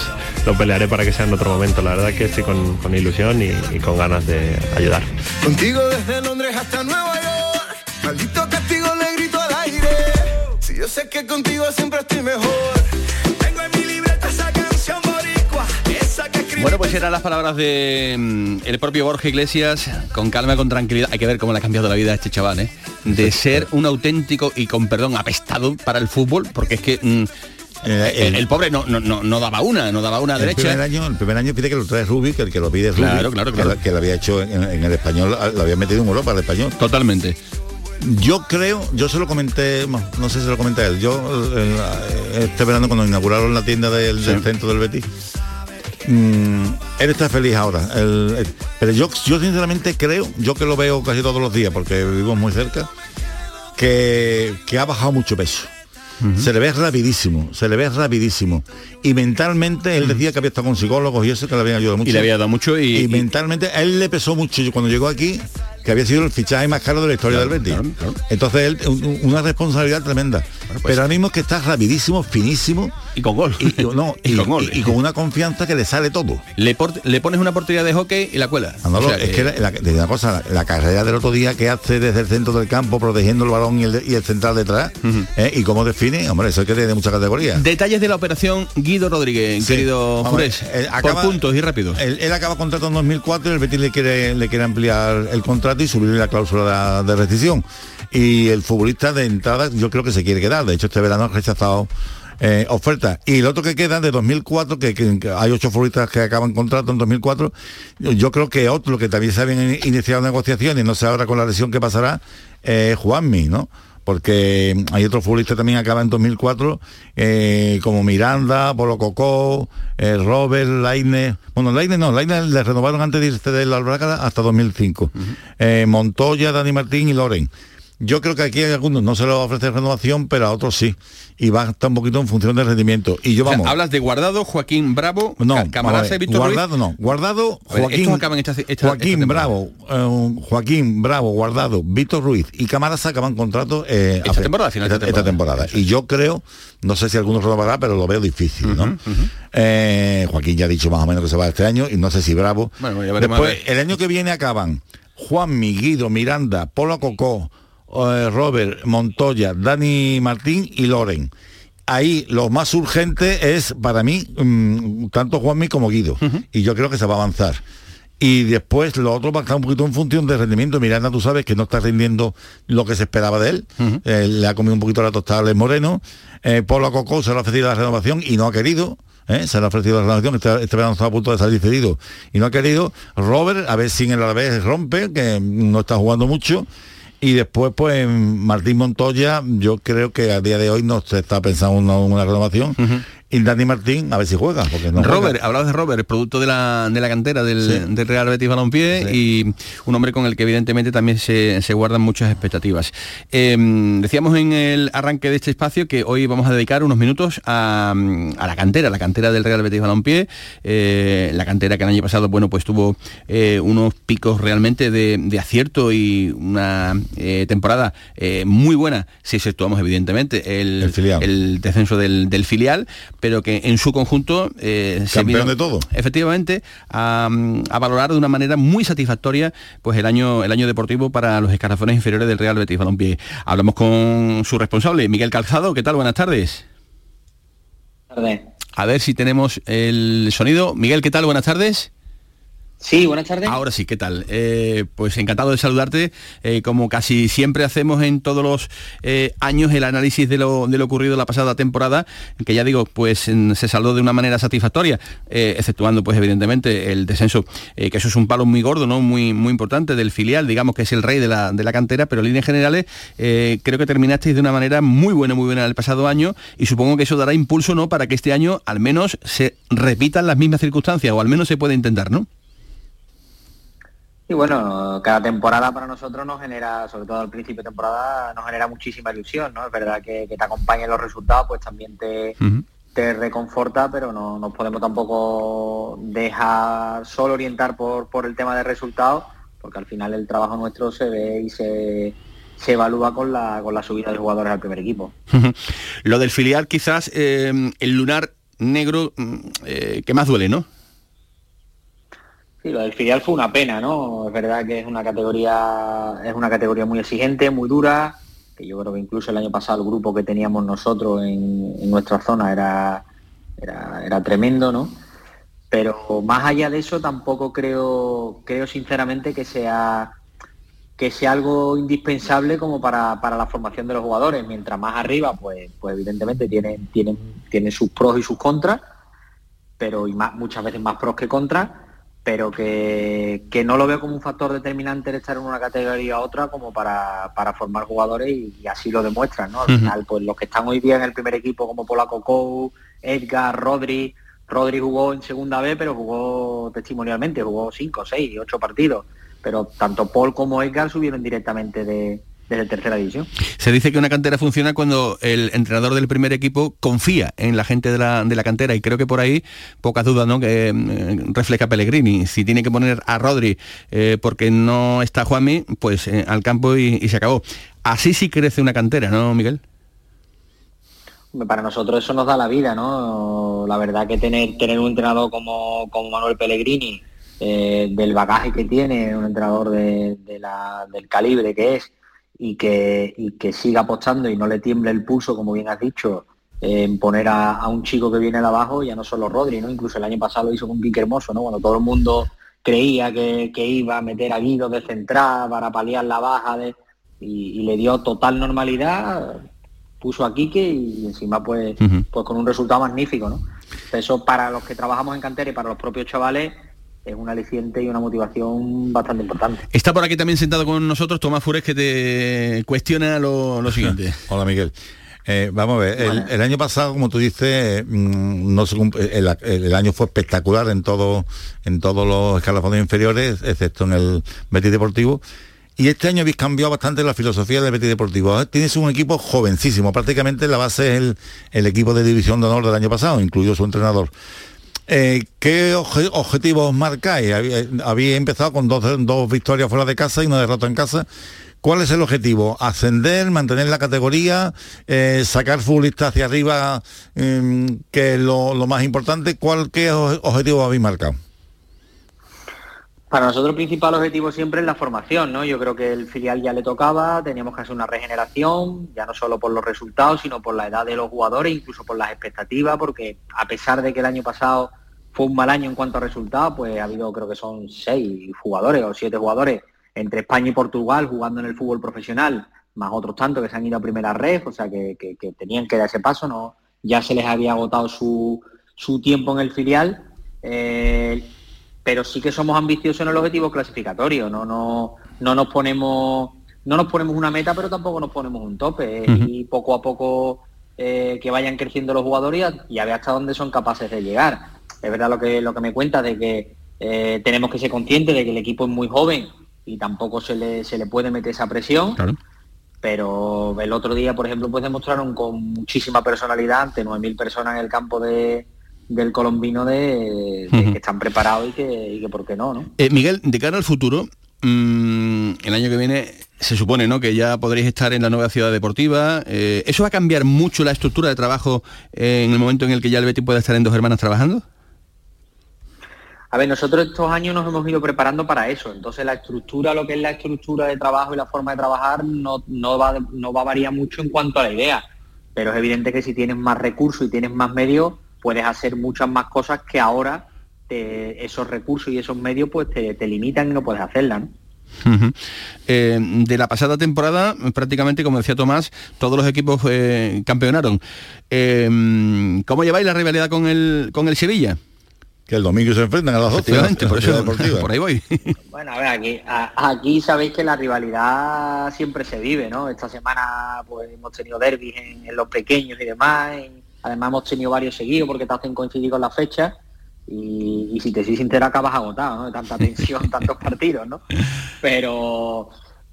lo pelearé para que sea en otro momento. La verdad que estoy con, con ilusión y, y, con ganas de ayudar. Contigo desde Londres hasta Nueva York, maldito castigo le grito al aire, si yo sé que contigo siempre estoy mejor. Bueno, pues eran las palabras de mm, el propio Borja Iglesias, con calma, con tranquilidad. Hay que ver cómo le ha cambiado la vida a este chaval, ¿eh? De ser un auténtico y con perdón apestado para el fútbol, porque es que mm, Eh, el, el pobre no, no, no, no daba una, no daba una el derecha. primer año, el primer año pide que lo trae Rubik, el que lo pide es Claro, claro, que claro. lo- Que, lo había hecho en, en el español, lo había metido en Europa, el español. Totalmente. Yo creo, yo se lo comenté, no sé si se lo comenté a él, yo eh, eh, este verano cuando inauguraron la tienda del, del centro del Betis, mm, él está feliz ahora. él- él- pero yo, yo sinceramente creo, yo que lo veo casi todos los días porque vivimos muy cerca, que, que ha bajado mucho peso. Se le ve rapidísimo, se le ve rapidísimo. Y mentalmente él decía que había estado con psicólogos y eso que le había ayudado mucho. Y le había dado mucho y, Y mentalmente a él le pesó mucho yo cuando llegó aquí que había sido el fichaje más caro de la historia del Betis. Entonces él un- un- una responsabilidad tremenda. Pero ahora mismo es que está rapidísimo, finísimo y con gol. Y, no, [LAUGHS] y, con gol. y- con una confianza que le sale todo. Le, por- le pones una portería de hockey y la cuela. O sea es que la, la- cosa, la, la carrera del otro día que hace desde el centro del campo protegiendo el balón y el, central detrás, ¿eh? y cómo define, hombre, eso es que tiene mucha categoría. Detalles de la operación Guido Rodríguez, Sí. querido Jurés. por puntos y rápidos. Él, él acaba contrato en 2004 y el Betis le quiere, le quiere ampliar el contrato y subirle la cláusula de, de rescisión. Y el futbolista de entrada yo creo que se quiere quedar. De hecho, este verano ha rechazado eh, ofertas. Y el otro que queda de 2004, que, hay ocho futbolistas que acaban contrato en 2004, yo, creo que otro que también se habían iniciado negociaciones, no sé ahora con la lesión que pasará, es Juanmi, ¿no? Porque hay otros futbolistas también que acaban en 2004 eh, como Miranda, Polo Cocó, eh, Robert, Laine, bueno Laine no, Laine le renovaron antes de irse del Albraca hasta 2005, Eh, Montoya, Dani Martín y Loren. Yo creo que aquí hay algunos no se les ofrece renovación, pero a otros sí. Y va a estar un poquito en función del rendimiento. Y yo O sea, vamos. hablas de Guardado, Joaquín Bravo, No, Ca- Camarasa a y Víctor Ruiz. Guardado no, Guardado, A ver, Joaquín, estos acaban esta- esta- esta Joaquín temporada. Bravo, eh, Joaquín Bravo, Guardado, Víctor Ruiz y Camarasa acaban contrato eh, Esta a temporada, final de esta, temporada. Y yo creo, no sé si alguno renovará, pero lo veo difícil, ¿no? Eh, Joaquín ya ha dicho más o menos que se va este año y no sé si Bravo. Bueno, ya veremos a Después, el año que viene acaban Juan Guido, Miranda, Polo Cocó, eh, Robert, Montoya, Dani Martín y Loren. Ahí lo más urgente es para mí mm, tanto Juanmi como Guido. Y yo creo que se va a avanzar. Y después lo otro va a estar un poquito en función del rendimiento. Miranda, tú sabes que no está rindiendo lo que se esperaba de él. Eh, le ha comido un poquito la tostada a Moreno. Eh, Polo Cocó se le ha ofrecido la renovación y no ha querido. ¿eh? Se le ha ofrecido la renovación. Este, este verano está a punto de salir cedido y no ha querido. Robert, a ver si en el Alavés rompe, que no está jugando mucho. Y después, pues, Martín Montoya, yo creo que a día de hoy no se está pensando en una, una renovación. Y Dani Martín, a ver si juega, porque no Robert, juega. hablabas de Robert, producto de la, de la cantera del, Sí. del Real Betis Balompié y un hombre con el que evidentemente también se, se guardan muchas expectativas. Eh, decíamos en el arranque de este espacio que hoy vamos a dedicar unos minutos a, a la cantera, la cantera del Real Betis Balompié, eh, la cantera que el año pasado, bueno, pues tuvo eh, unos picos realmente de, de acierto y una eh, temporada muy buena, si exceptuamos evidentemente el, el descenso del, del filial, pero que en su conjunto eh, se vino, de todo. efectivamente a, a valorar de una manera muy satisfactoria pues el año el año deportivo para los escalafones inferiores del Real Betis Balompié. Hablamos con su responsable, Miguel Calzado. ¿Qué tal? Buenas tardes. A ver si tenemos el sonido. Miguel, ¿qué tal? Buenas tardes. Sí, buenas tardes. Ahora sí, ¿qué tal? Eh, pues encantado de saludarte. Eh, como casi siempre hacemos en todos los eh, años el análisis de lo, de lo ocurrido la pasada temporada, que ya digo, pues en- se saldó de una manera satisfactoria, exceptuando pues evidentemente el descenso, que eso es un palo muy gordo, ¿no? Muy, muy importante del filial, digamos que es el rey de la, de la cantera, pero en líneas generales creo que terminasteis de una manera muy buena, muy buena el pasado año y supongo que eso dará impulso, ¿no? Para que este año al menos se repitan las mismas circunstancias o al menos se puede intentar, ¿no? Y bueno, cada temporada para nosotros nos genera, sobre todo al principio de temporada, nos genera muchísima ilusión, ¿no? Es verdad que, que te acompañen los resultados, pues también te, te reconforta, pero no nos podemos tampoco dejar solo orientar por, por el tema de resultados, porque al final el trabajo nuestro se ve y se, se evalúa con la, con la subida de jugadores al primer equipo. [LAUGHS] Lo del filial quizás eh, el lunar negro mm, eh, que más duele, ¿no? Sí, lo del filial fue una pena, ¿no? Es verdad que es una categoría, es una categoría muy exigente, muy dura, que yo creo que incluso el año pasado el grupo que teníamos nosotros en, nuestra zona era, era, era tremendo, ¿no? Pero más allá de eso tampoco creo, creo sinceramente que sea que sea algo indispensable como para, para, la formación de los jugadores. Mientras más arriba, pues, pues evidentemente tienen, tienen, tienen sus pros y sus contras, pero muchas veces más pros que contras, pero que, que, no lo veo como un factor determinante de estar en una categoría u otra como para, para formar jugadores y, así lo demuestran, ¿no? Al final, pues los que están hoy día en el primer equipo como Polaco Cou, Edgar, Rodri, Rodri jugó en segunda B, pero jugó testimonialmente, jugó cinco, seis, ocho partidos pero tanto Paul como Edgar subieron directamente de, desde tercera división. Se dice que una cantera funciona cuando el entrenador del primer equipo confía en la gente de la, de la cantera y creo que por ahí pocas dudas ¿no? que eh, refleja Pellegrini. Si tiene que poner a Rodri eh, porque no está Juanmi, pues eh, al campo y, se acabó. Así sí crece una cantera, ¿no, Miguel? Para nosotros eso nos da la vida, ¿no? La verdad que tener, tener un entrenador como, como Manuel Pellegrini, eh, del bagaje que tiene, un entrenador de, del calibre que es, y que, que siga apostando y no le tiemble el pulso, como bien has dicho, en poner a, un chico que viene de abajo, ya no solo Rodri, ¿no? Incluso el año pasado lo hizo con Quique Hermoso, ¿no? Cuando todo el mundo creía que, iba a meter a Guido de central para paliar la baja de, y, le dio total normalidad, puso a Quique y encima pues, pues con un resultado magnífico, ¿no? Eso para los que trabajamos en cantera y para los propios chavales es un aliciente y una motivación bastante importante. Está por aquí también sentado con nosotros Tomás Fures que te cuestiona lo, [LAUGHS] siguiente. Hola Miguel. Eh, vamos a ver, el, año pasado, como tú dices, mm, no el, año fue espectacular en todo, en todos los escalafones inferiores, excepto en el Betis Deportivo. Y este año habéis cambiado bastante la filosofía del Betis Deportivo. Tienes un equipo jovencísimo, prácticamente la base es el, el equipo de división de honor del año pasado, incluido su entrenador. Eh, ¿Qué objetivos marcáis? Había, empezado con dos, victorias fuera de casa y una derrota en casa. ¿Cuál es el objetivo? ¿Ascender, mantener la categoría, eh, sacar futbolistas hacia arriba, em, que es lo, más importante? ¿Cuál, ¿Qué objetivo habéis marcado? Para nosotros el principal objetivo siempre es la formación, ¿no? Yo creo que el filial ya le tocaba, teníamos que hacer una regeneración, ya no solo por los resultados, sino por la edad de los jugadores, incluso por las expectativas, porque a pesar de que el año pasado fue un mal año en cuanto a resultados, pues ha habido creo que son seis jugadores o siete jugadores entre España y Portugal jugando en el fútbol profesional, más otros tantos que se han ido a primera red, o sea que, tenían que dar ese paso, no ya se les había agotado su, tiempo en el filial, eh, pero sí que somos ambiciosos en el objetivo clasificatorio, no, no, no nos ponemos no nos ponemos una meta, pero tampoco nos ponemos un tope y poco a poco eh, que vayan creciendo los jugadores y a ver hasta dónde son capaces de llegar es verdad lo que, lo que me cuenta de que eh, tenemos que ser conscientes de que el equipo es muy joven y tampoco se le, se le puede meter esa presión. Pero el otro día, por ejemplo, pues demostraron con muchísima personalidad ante 9.000 personas en el campo de, del colombino de, que están preparados y que, y que por qué no, ¿no? Eh, Miguel, de cara al futuro, mm, el año que viene se supone ¿no? que ya podréis estar en la nueva ciudad deportiva. Eh, ¿Eso va a cambiar mucho la estructura de trabajo en el momento en el que ya el Betis pueda estar en dos hermanas trabajando? A ver, nosotros estos años nos hemos ido preparando para eso, entonces la estructura, lo que es la estructura de trabajo y la forma de trabajar no, no, va, no va a variar mucho en cuanto a la idea, pero es evidente que si tienes más recursos y tienes más medios, puedes hacer muchas más cosas que ahora esos recursos y esos medios pues te, limitan y no puedes hacerlas. Eh, de la pasada temporada, prácticamente, como decía Tomás, todos los equipos eh, campeonaron. Eh, ¿Cómo lleváis la rivalidad con el, con el Sevilla? Que el domingo se enfrentan a las 12 por, eso, [LAUGHS] por ahí voy. Bueno, a ver, aquí, aquí sabéis que la rivalidad siempre se vive, ¿no? Esta semana pues hemos tenido derbis en, los pequeños y demás, además hemos tenido varios seguidos porque te hacen coincidir con las fechas y, y si te soy sincero acabas agotado, ¿no? De tanta tensión, [LAUGHS] tantos partidos, ¿no? Pero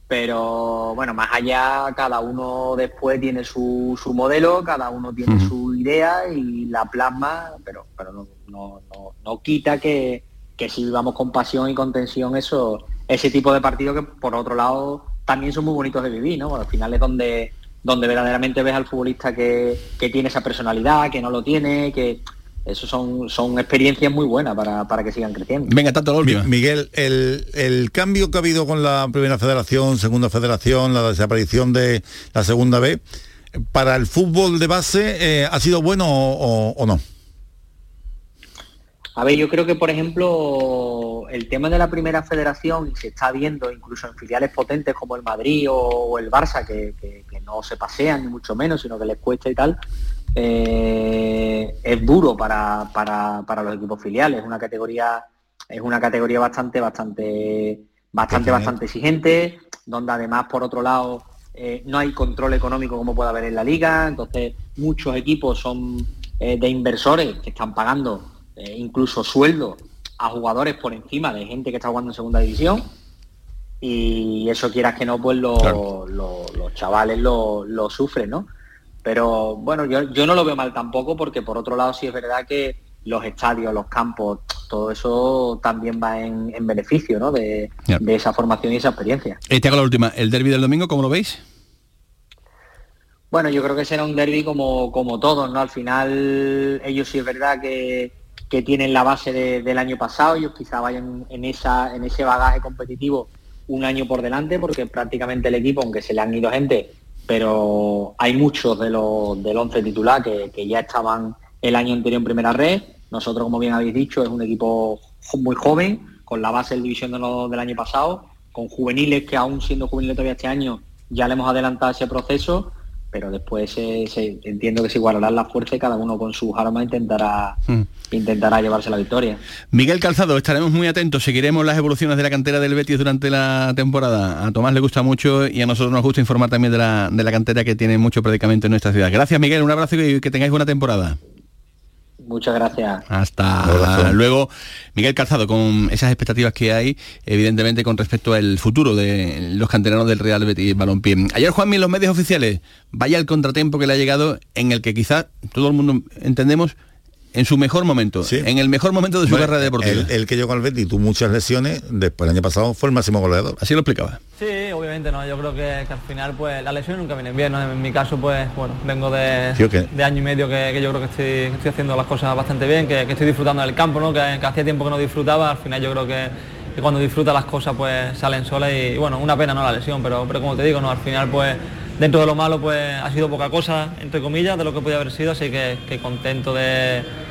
pero bueno, más allá, cada uno después tiene su, su modelo, cada uno tiene su idea y la plasma, pero, pero no, no, no, quita que, que, si vivamos con pasión y con tensión eso, ese tipo de partido que por otro lado también son muy bonitos de vivir, ¿no? al final es donde, donde verdaderamente ves al futbolista que, que tiene esa personalidad, que no lo tiene, que, eso son, son experiencias muy buenas para, que sigan creciendo. Venga, tanto lo último. Miguel, el, cambio que ha habido con la primera federación, segunda federación, la desaparición de la segunda B, ¿para el fútbol de base eh, ha sido bueno o, no? A ver, yo creo que, por ejemplo, el tema de la primera federación, y se está viendo incluso en filiales potentes como el Madrid o, el Barça, que, no se pasean ni mucho menos, sino que les cuesta y tal, eh, es duro para, para, los equipos filiales. Es una categoría, es una categoría bastante, bastante, bastante, bastante exigente, donde además por otro lado eh, no hay control económico como puede haber en la liga, entonces muchos equipos son eh, de inversores que están pagando eh, incluso sueldos a jugadores por encima de gente que está jugando en segunda división y eso quieras que no, pues los chavales lo, sufren, ¿no? Pero bueno, yo, yo no lo veo mal tampoco porque por otro lado sí es verdad que los estadios, los campos, todo eso también va en, beneficio ¿no? de, esa formación y esa experiencia. te hago la última, ¿el derby del domingo cómo lo veis? Bueno, yo creo que será un derby como, como todos, ¿no? Al final ellos sí es verdad que, tienen la base del año pasado, ellos quizá vayan en, en ese bagaje competitivo un año por delante, porque prácticamente el equipo, aunque se le han ido gente, pero hay muchos de los del once titular que, que ya estaban el año anterior en primera red. Nosotros, como bien habéis dicho, es un equipo muy joven, con la base del división del año pasado, con juveniles que aún siendo juveniles todavía este año ya le hemos adelantado ese proceso pero después se, entiendo que se igualarán las fuerzas y cada uno con sus armas intentará hmm. intentará llevarse la victoria. Miguel Calzado, estaremos muy atentos, seguiremos las evoluciones de la cantera del Betis durante la temporada. A Tomás le gusta mucho y a nosotros nos gusta informar también de la, de la cantera que tiene mucho predicamento en nuestra ciudad. Gracias Miguel, un abrazo y que tengáis buena temporada. Muchas gracias. Hasta luego. Miguel Calzado, con esas expectativas que hay, evidentemente con respecto al futuro de los canteranos del Real Betis Balompié. Ayer Juanmi en los medios oficiales, vaya el contratiempo que le ha llegado en el que quizás todo el mundo entendemos en su mejor momento, en el mejor momento de su carrera deportiva. El, que llegó al Betis tuvo muchas lesiones, después el año pasado fue el máximo goleador. Así lo explicaba. Sí, obviamente no, yo creo que, al final pues las lesiones nunca vienen bien, En mi caso pues bueno, vengo de, de año y medio que, yo creo que estoy, haciendo las cosas bastante bien, que, estoy disfrutando del campo, ¿no? Que, hacía tiempo que no disfrutaba, al final yo creo que, cuando disfruta las cosas pues salen solas y, bueno, una pena no la lesión, pero, pero como te digo, no al final pues dentro de lo malo pues ha sido poca cosa, entre comillas, de lo que podía haber sido, así que contento de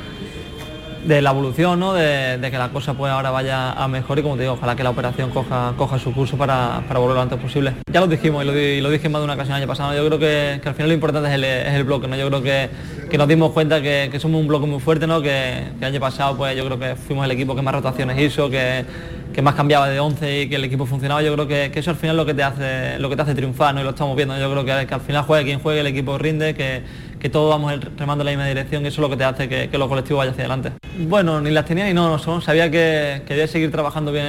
de la evolución, ¿no? de, que la cosa pues ahora vaya a mejor y como te digo, ojalá que la operación coja, coja su curso para, volver lo antes posible. Ya lo dijimos y lo, dije más de una ocasión el año pasado, yo creo que, al final lo importante es el, bloque, ¿no? yo creo que, nos dimos cuenta que, somos un bloque muy fuerte, ¿no? que, el año pasado pues yo creo que fuimos el equipo que más rotaciones hizo, que, que más cambiaba de 11 y que el equipo funcionaba, yo creo que, eso al final lo que te hace, lo que te hace triunfar, ¿no? y lo estamos viendo, yo creo que, al final juegue quien juegue, el equipo rinde, que, que todos vamos remando en la misma dirección y eso es lo que te hace que, que los colectivos vayan hacia adelante. Bueno, ni las tenía ni no, no sabía que quería seguir trabajando bien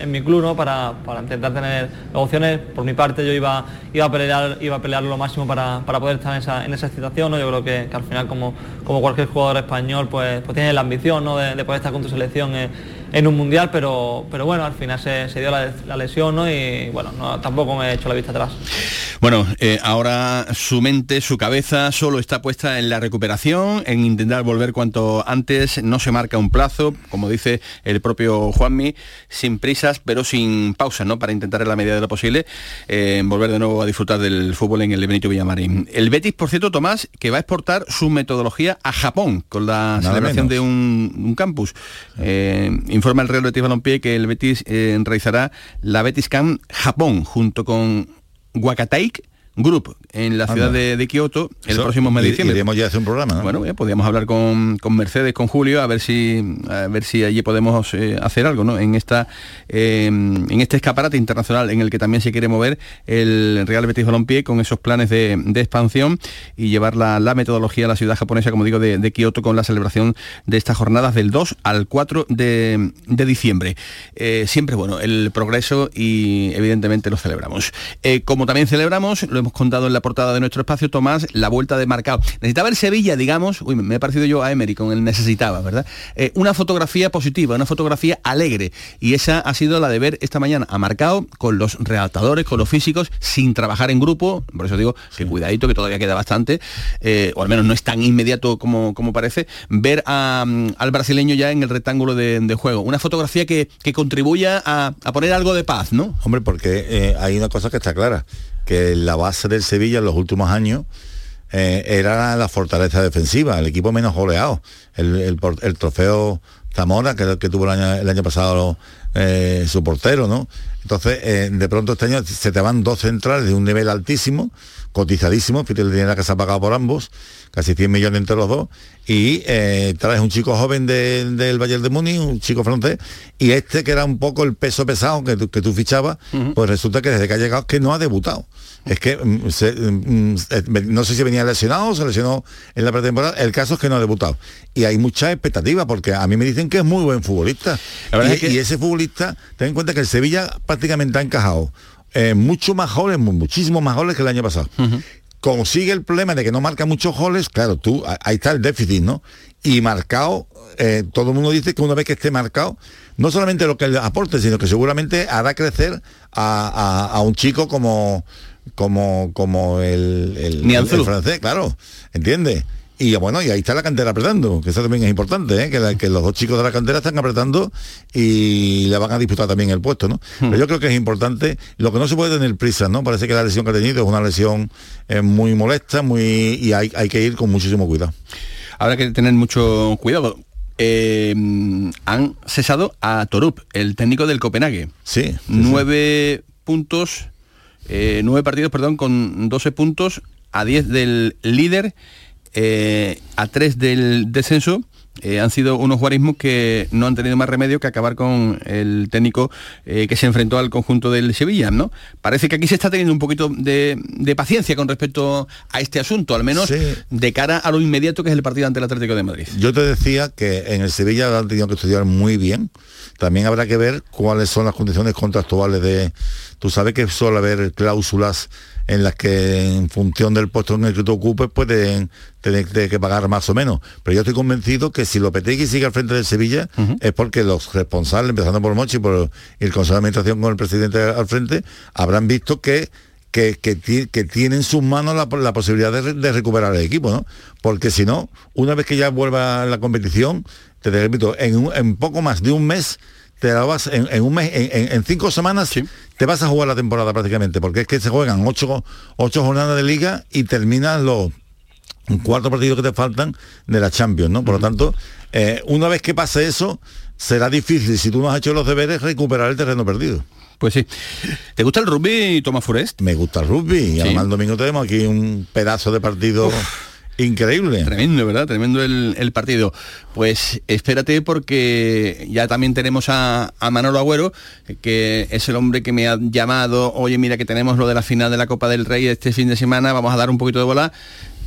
en, mi club ¿no? para, intentar tener opciones. Por mi parte yo iba, iba, a, pelear, iba a pelear lo máximo para, poder estar en esa, en esa situación. ¿no? Yo creo que, al final como, como cualquier jugador español pues, pues tiene la ambición ¿no? de, poder estar con tu selección en un mundial, pero, pero bueno, al final se, dio la, lesión ¿no? y bueno, tampoco me he hecho la vista atrás. Bueno, eh, ahora su mente, su cabeza solo está puesta en la recuperación, en intentar volver cuanto antes, no se marca un plazo, como dice el propio Juanmi, sin prisas, pero sin pausa, ¿no? Para intentar en la medida de lo posible eh, volver de nuevo a disfrutar del fútbol en el Benito Villamarín. El Betis, por cierto, Tomás, que va a exportar su metodología a Japón con la celebración de un, campus. Eh, informa el Real Betis Balompié que el Betis realizará la Betis Camp Japón junto con Wakataik Group en la ciudad de, Kioto el próximo mes de diciembre. Iremos ya hacer un programa, Bueno, ya podríamos hablar con, Mercedes, con Julio, a ver si a ver si allí podemos eh, hacer algo, ¿no? En esta eh, en este escaparate internacional en el que también se quiere mover el Real Betis Balompié con esos planes de, expansión y llevar la, metodología a la ciudad japonesa, como digo, de, Kioto con la celebración de estas jornadas del 2 al 4 de, diciembre. Eh, siempre bueno el progreso y evidentemente lo celebramos. como también celebramos, lo hemos contado en la portada de nuestro espacio, Tomás, la vuelta de marcado. Necesitaba el Sevilla, digamos, uy, me he parecido yo a Emery con el necesitaba, ¿verdad? Eh, una fotografía positiva, una fotografía alegre. Y esa ha sido la de ver esta mañana a marcado con los redactadores, con los físicos, sin trabajar en grupo. Por eso digo que cuidadito, que todavía queda bastante, eh, o al menos no es tan inmediato como, como parece, ver mm, al brasileño ya en el rectángulo de, juego. Una fotografía que, que contribuya a, poner algo de paz, ¿no? Hombre, porque eh, hay una cosa que está clara que la base del Sevilla en los últimos años eh, era la fortaleza defensiva, el equipo menos goleado. el, el trofeo Zamora, que, que tuvo el año, el año pasado eh, su portero, ¿no? Entonces, eh, de pronto este año se te van dos centrales de un nivel altísimo, cotizadísimo, fíjate el dinero que se ha pagado por ambos, casi 100 millones entre los dos, y eh, traes un chico joven de- del Bayern de Múnich, un chico francés, y este que era un poco el peso pesado que tú, que tú fichabas, pues resulta que desde que ha llegado es que no ha debutado. Es que mm, se- mm, eh, no sé si venía lesionado o se lesionó en la pretemporada, el caso es que no ha debutado. Y hay mucha expectativa, porque a mí me dicen que es muy buen futbolista. La verdad Y, es que- y ese futbolista, ten en cuenta que el Sevilla prácticamente ha encajado eh, mucho más goles, mu- muchísimos más goles que el año pasado. Consigue el problema de que no marca muchos goles, claro, tú, ahí está el déficit, ¿no? Y marcado, eh, todo el mundo dice que una vez que esté marcado, no solamente lo que le aporte, sino que seguramente hará crecer a, a- a un chico como como como el, el, Nianzú. el francés, claro, ¿entiendes? Y bueno, y ahí está la cantera apretando, que eso también es importante, ¿eh? que, la- que los dos chicos de la cantera están apretando y le van a disputar también el puesto, ¿no? Pero yo creo que es importante, lo que no se puede tener prisa, ¿no? Parece que la lesión que ha tenido es una lesión eh, muy molesta, muy y hay, hay que ir con muchísimo cuidado. Habrá que tener mucho cuidado. Eh, han cesado a Torup, el técnico del Copenhague. Sí. nueve puntos, eh, nueve partidos, perdón, con 12 puntos, a 10 del líder, eh, a 3 del descenso. Eh, han sido unos guarismos que no han tenido más remedio que acabar con el técnico eh, que se enfrentó al conjunto del Sevilla, ¿no? Parece que aquí se está teniendo un poquito de, de paciencia con respecto a este asunto, al menos Sí. de cara a lo inmediato que es el partido ante el Atlético de Madrid. Yo te decía que en el Sevilla lo han tenido que estudiar muy bien. También habrá que ver cuáles son las condiciones contractuales de... Tú sabes que suele haber cláusulas en las que en función del puesto en el que tú ocupes pueden tener que pagar más o menos. Pero yo estoy convencido que si Lopetegui sigue al frente del Sevilla es porque los responsables, empezando por Mochi y por el Consejo de Administración con el presidente al frente, habrán visto que que, que que tiene en sus manos la, la posibilidad de recuperar el equipo, ¿no? Porque si no, una vez que ya vuelva la competición, te repito, en, un- en poco más de un mes, te la vas, en, en un mes, en, en- cinco semanas, te vas a jugar la temporada prácticamente, porque es que se juegan ocho, ocho jornadas de liga y terminan los cuatro partidos que te faltan de la Champions, ¿no? Por lo tanto, eh, una vez que pase eso, será difícil, si tú no has hecho los deberes, recuperar el terreno perdido. Pues sí. ¿Te gusta el rugby, Tomás Forest? Me gusta el rugby y además el domingo tenemos aquí un pedazo de partido increíble. Tremendo, ¿verdad? Tremendo el, el partido. Pues espérate porque ya también tenemos a, a Manolo Agüero, que es el hombre que me ha llamado, oye, mira que tenemos lo de la final de la Copa del Rey este fin de semana, vamos a dar un poquito de bola.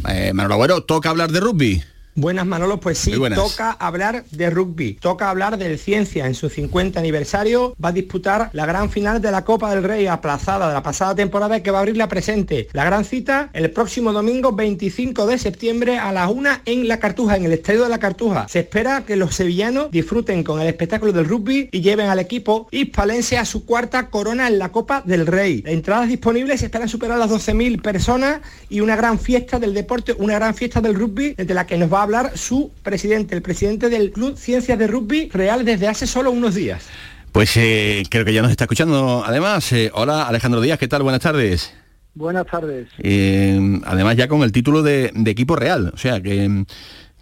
Eh, Manolo Agüero, toca hablar de rugby. Buenas Manolo, pues sí, toca hablar de rugby, toca hablar del Ciencia en su 50 aniversario, va a disputar la gran final de la Copa del Rey aplazada de la pasada temporada y que va a abrir la presente. La gran cita el próximo domingo 25 de septiembre a las 1 en La Cartuja, en el Estadio de La Cartuja. Se espera que los sevillanos disfruten con el espectáculo del rugby y lleven al equipo hispalense a su cuarta corona en la Copa del Rey. Entradas disponibles esperan superar las 12.000 personas y una gran fiesta del deporte, una gran fiesta del rugby, de la que nos va a hablar su presidente, el presidente del Club Ciencias de Rugby Real desde hace solo unos días. Pues eh, creo que ya nos está escuchando. Además, eh, hola Alejandro Díaz, ¿qué tal? Buenas tardes. Buenas tardes. Eh, además ya con el título de, de equipo real, o sea que,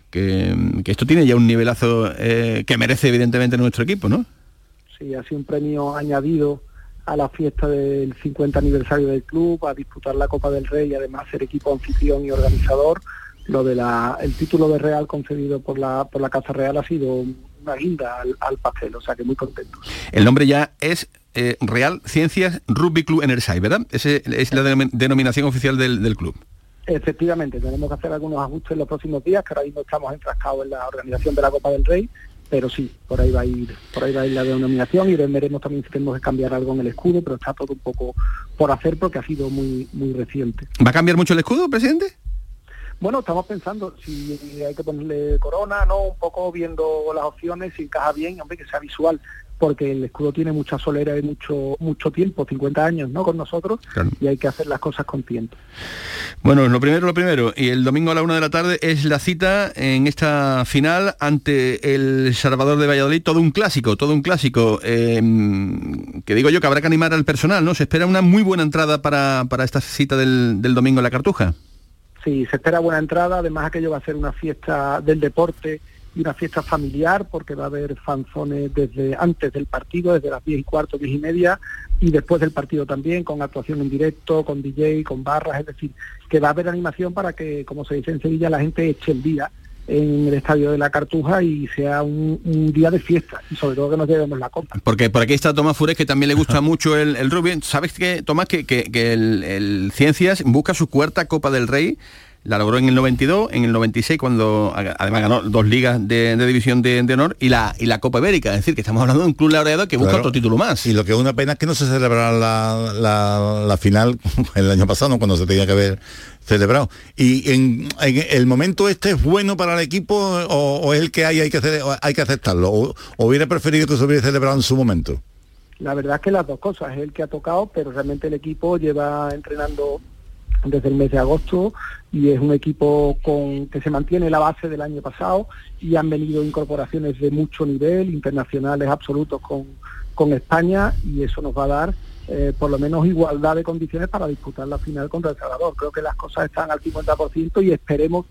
que, que esto tiene ya un nivelazo eh, que merece evidentemente nuestro equipo, ¿no? Sí, ha sido un premio añadido a la fiesta del 50 aniversario del club, a disputar la Copa del Rey y además ser equipo anfitrión y organizador. Lo de la, el título de Real concedido por la, por la Casa Real ha sido una guinda al, al pastel, o sea que muy contento. El nombre ya es eh, Real Ciencias Rugby Club Enersai, ¿verdad? Ese es la denom- denominación oficial del, del club. Efectivamente, tenemos que hacer algunos ajustes en los próximos días, que ahora mismo estamos enfrascados en la organización de la Copa del Rey, pero sí, por ahí va a ir, por ahí va a ir la denominación y veremos también si tenemos que cambiar algo en el escudo, pero está todo un poco por hacer porque ha sido muy, muy reciente. ¿Va a cambiar mucho el escudo, presidente? Bueno, estamos pensando si hay que ponerle corona, no, un poco viendo las opciones, si encaja bien, hombre, que sea visual, porque el escudo tiene mucha solera y mucho mucho tiempo, 50 años, ¿no? Con nosotros, y hay que hacer las cosas con tiempo. Bueno, lo primero, lo primero. Y el domingo a la una de la tarde es la cita en esta final ante el Salvador de Valladolid. Todo un clásico, todo un clásico. eh, que digo yo que habrá que animar al personal, ¿no? Se espera una muy buena entrada para, para esta cita del, del domingo en la Cartuja. Sí, se espera buena entrada, además aquello va a ser una fiesta del deporte y una fiesta familiar porque va a haber fanzones desde antes del partido, desde las 10 y cuarto, 10 y media y después del partido también, con actuación en directo, con DJ, con barras, es decir, que va a haber animación para que, como se dice en Sevilla, la gente eche el día en el estadio de la Cartuja y sea un, un día de fiesta y sobre todo que nos llevemos la copa. Porque por aquí está Tomás Fures, que también le gusta [LAUGHS] mucho el, el rugby. ¿Sabes que, Tomás, que, que- que el, el Ciencias busca su cuarta Copa del Rey? La logró en el 92, en el 96 cuando a- además ganó dos ligas de, de división de, de honor y la, y la Copa Ibérica. Es decir, que estamos hablando de un club laureado que busca Claro. otro título más. Y lo que es una pena es que no se celebrara la, la- la final [LAUGHS] el año pasado, ¿no? cuando se tenía que haber celebrado. ¿Y en, en el momento este es bueno para el equipo o, es el que hay, hay que, hacer- hay que aceptarlo? ¿O, o hubiera preferido que se hubiera celebrado en su momento? La verdad es que las dos cosas, es el que ha tocado, pero realmente el equipo lleva entrenando desde el mes de agosto y es un equipo con que se mantiene la base del año pasado y han venido incorporaciones de mucho nivel, internacionales absolutos con, con España y eso nos va a dar eh, por lo menos igualdad de condiciones para disputar la final contra El Salvador. Creo que las cosas están al 50% y esperemos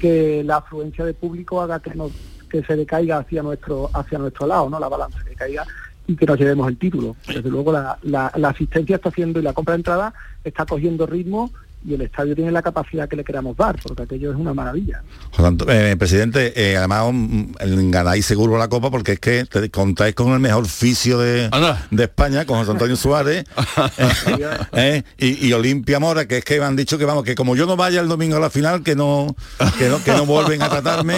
que la afluencia de público haga que nos que se decaiga hacia nuestro hacia nuestro lado, no la balanza que caiga y que nos llevemos el título. Desde luego la, la- la asistencia está haciendo y la compra de entrada está cogiendo ritmo y el estadio tiene la capacidad que le queramos dar, porque aquello es una maravilla. Eh, presidente, eh, además ganáis seguro la copa porque es que te- contáis con el mejor fisio de, de España, con José Antonio Suárez [LAUGHS] eh, eh, y, y Olimpia Mora, que es que me han dicho que vamos, que como yo no vaya el domingo a la final, que no, que no, que no vuelven a tratarme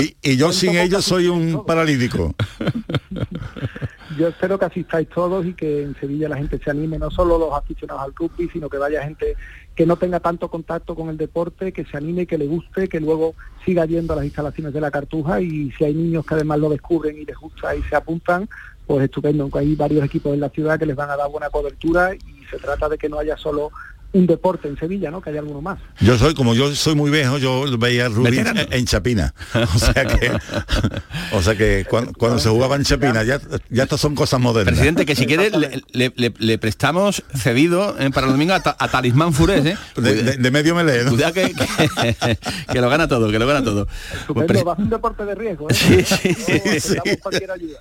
y, y yo [LAUGHS] sin ellos soy un paralítico. [LAUGHS] Yo espero que asistáis todos y que en Sevilla la gente se anime, no solo los aficionados al rugby, sino que vaya gente que no tenga tanto contacto con el deporte, que se anime, que le guste, que luego siga yendo a las instalaciones de la Cartuja y si hay niños que además lo descubren y les gusta y se apuntan, pues estupendo. Hay varios equipos en la ciudad que les van a dar buena cobertura y se trata de que no haya solo un deporte en Sevilla, ¿no? Que haya alguno más. Yo soy, como yo soy muy viejo, yo veía rugby en, en Chapina. [LAUGHS] O sea que, o sea que cuando, cuando se jugaba en Chapina, ya, ya estas son cosas modernas. Presidente, que si quiere [LAUGHS] le, le- le- le prestamos cedido eh, para el domingo a, Ta- a Talismán Fures, ¿eh? De, de- de medio. Cuidado que, que, [LAUGHS] que lo gana todo, que lo gana todo. Pues, va a un deporte de riesgo, ¿eh? Sí, sí, No, ayuda.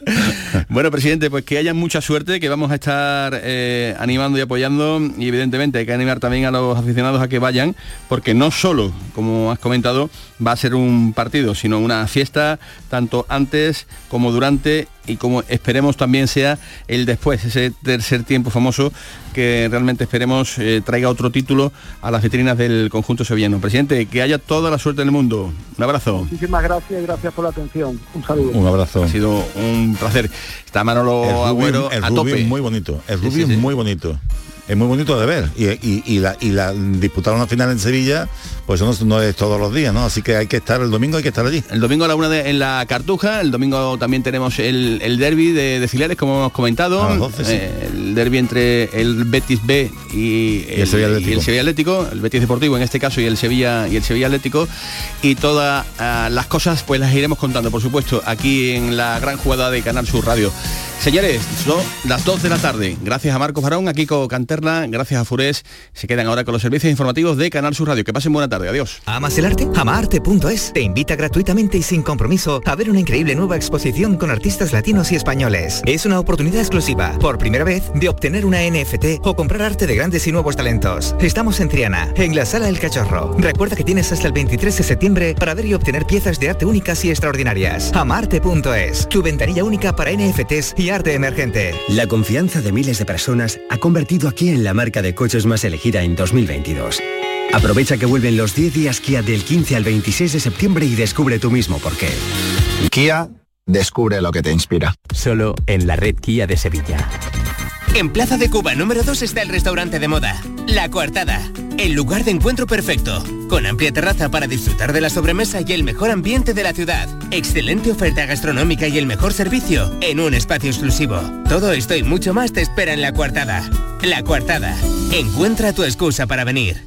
Bueno, presidente, pues que haya mucha suerte, que vamos a estar eh, animando y apoyando y evidentemente hay que animar también a los aficionados a que vayan, porque no solo, como has comentado, va a ser un partido, sino una fiesta tanto antes como durante y como esperemos también sea el después, ese tercer tiempo famoso que realmente esperemos eh, traiga otro título a las vitrinas del conjunto sevillano. Presidente, que haya toda la suerte del mundo. Un abrazo. Muchísimas gracias y gracias por la atención. Un saludo. Un abrazo. Ha sido un placer. Está Manolo el Agüero el a tope. es muy bonito. El Sí, rugby sí, sí. es muy bonito. Es muy bonito de ver. Y, y- y la, y la disputar una final en Sevilla, pues eso no, no es todos los días, ¿no? Así que hay que estar el domingo, hay que estar allí. El domingo a la una de- en la Cartuja, el domingo también tenemos el, el derby de, de Cilares, como hemos comentado. A las 12, sí. Eh, el derby entre el Betis B y el, el Sevilla Atlético. el Sevilla Atlético, el Betis Deportivo en este caso y el Sevilla y el Sevilla Atlético. Y todas ah, las cosas pues las iremos contando, por supuesto, aquí en la gran jugada de Canal Sur Radio. Señores, son las 2 de la tarde. Gracias a Marcos Barón, a Kiko Gracias a Furés. Se quedan ahora con los servicios informativos de Canal Sur Radio. Que pasen buena tarde. Adiós. ¿Amas el arte? Amaarte.es te invita gratuitamente y sin compromiso a ver una increíble nueva exposición con artistas latinos y españoles. Es una oportunidad exclusiva, por primera vez, de obtener una NFT o comprar arte de grandes y nuevos talentos. Estamos en Triana, en la Sala El Cachorro. Recuerda que tienes hasta el 23 de septiembre para ver y obtener piezas de arte únicas y extraordinarias. Amaarte.es, tu ventanilla única para NFTs y arte emergente. La confianza de miles de personas ha convertido a Kia en la marca de coches más elegida en 2022. Aprovecha que vuelven los 10 días Kia del 15 al 26 de septiembre y descubre tú mismo por qué. Kia, descubre lo que te inspira. Solo en la red Kia de Sevilla. En Plaza de Cuba número 2 está el restaurante de moda, La Coartada, el lugar de encuentro perfecto, con amplia terraza para disfrutar de la sobremesa y el mejor ambiente de la ciudad, excelente oferta gastronómica y el mejor servicio en un espacio exclusivo. Todo esto y mucho más te espera en La Coartada. La Coartada, encuentra tu excusa para venir.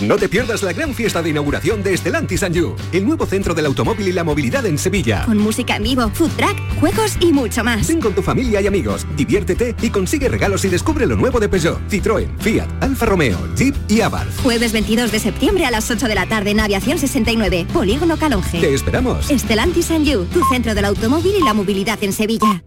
No te pierdas la gran fiesta de inauguración de Estelantis and You, el nuevo centro del automóvil y la movilidad en Sevilla. Con música en vivo, food track, juegos y mucho más. Ven con tu familia y amigos, diviértete y consigue regalos y descubre lo nuevo de Peugeot, Citroën, Fiat, Alfa Romeo, Jeep y Abarth. Jueves 22 de septiembre a las 8 de la tarde en Aviación 69, Polígono Calonge. Te esperamos. Estelantis and You, tu centro del automóvil y la movilidad en Sevilla.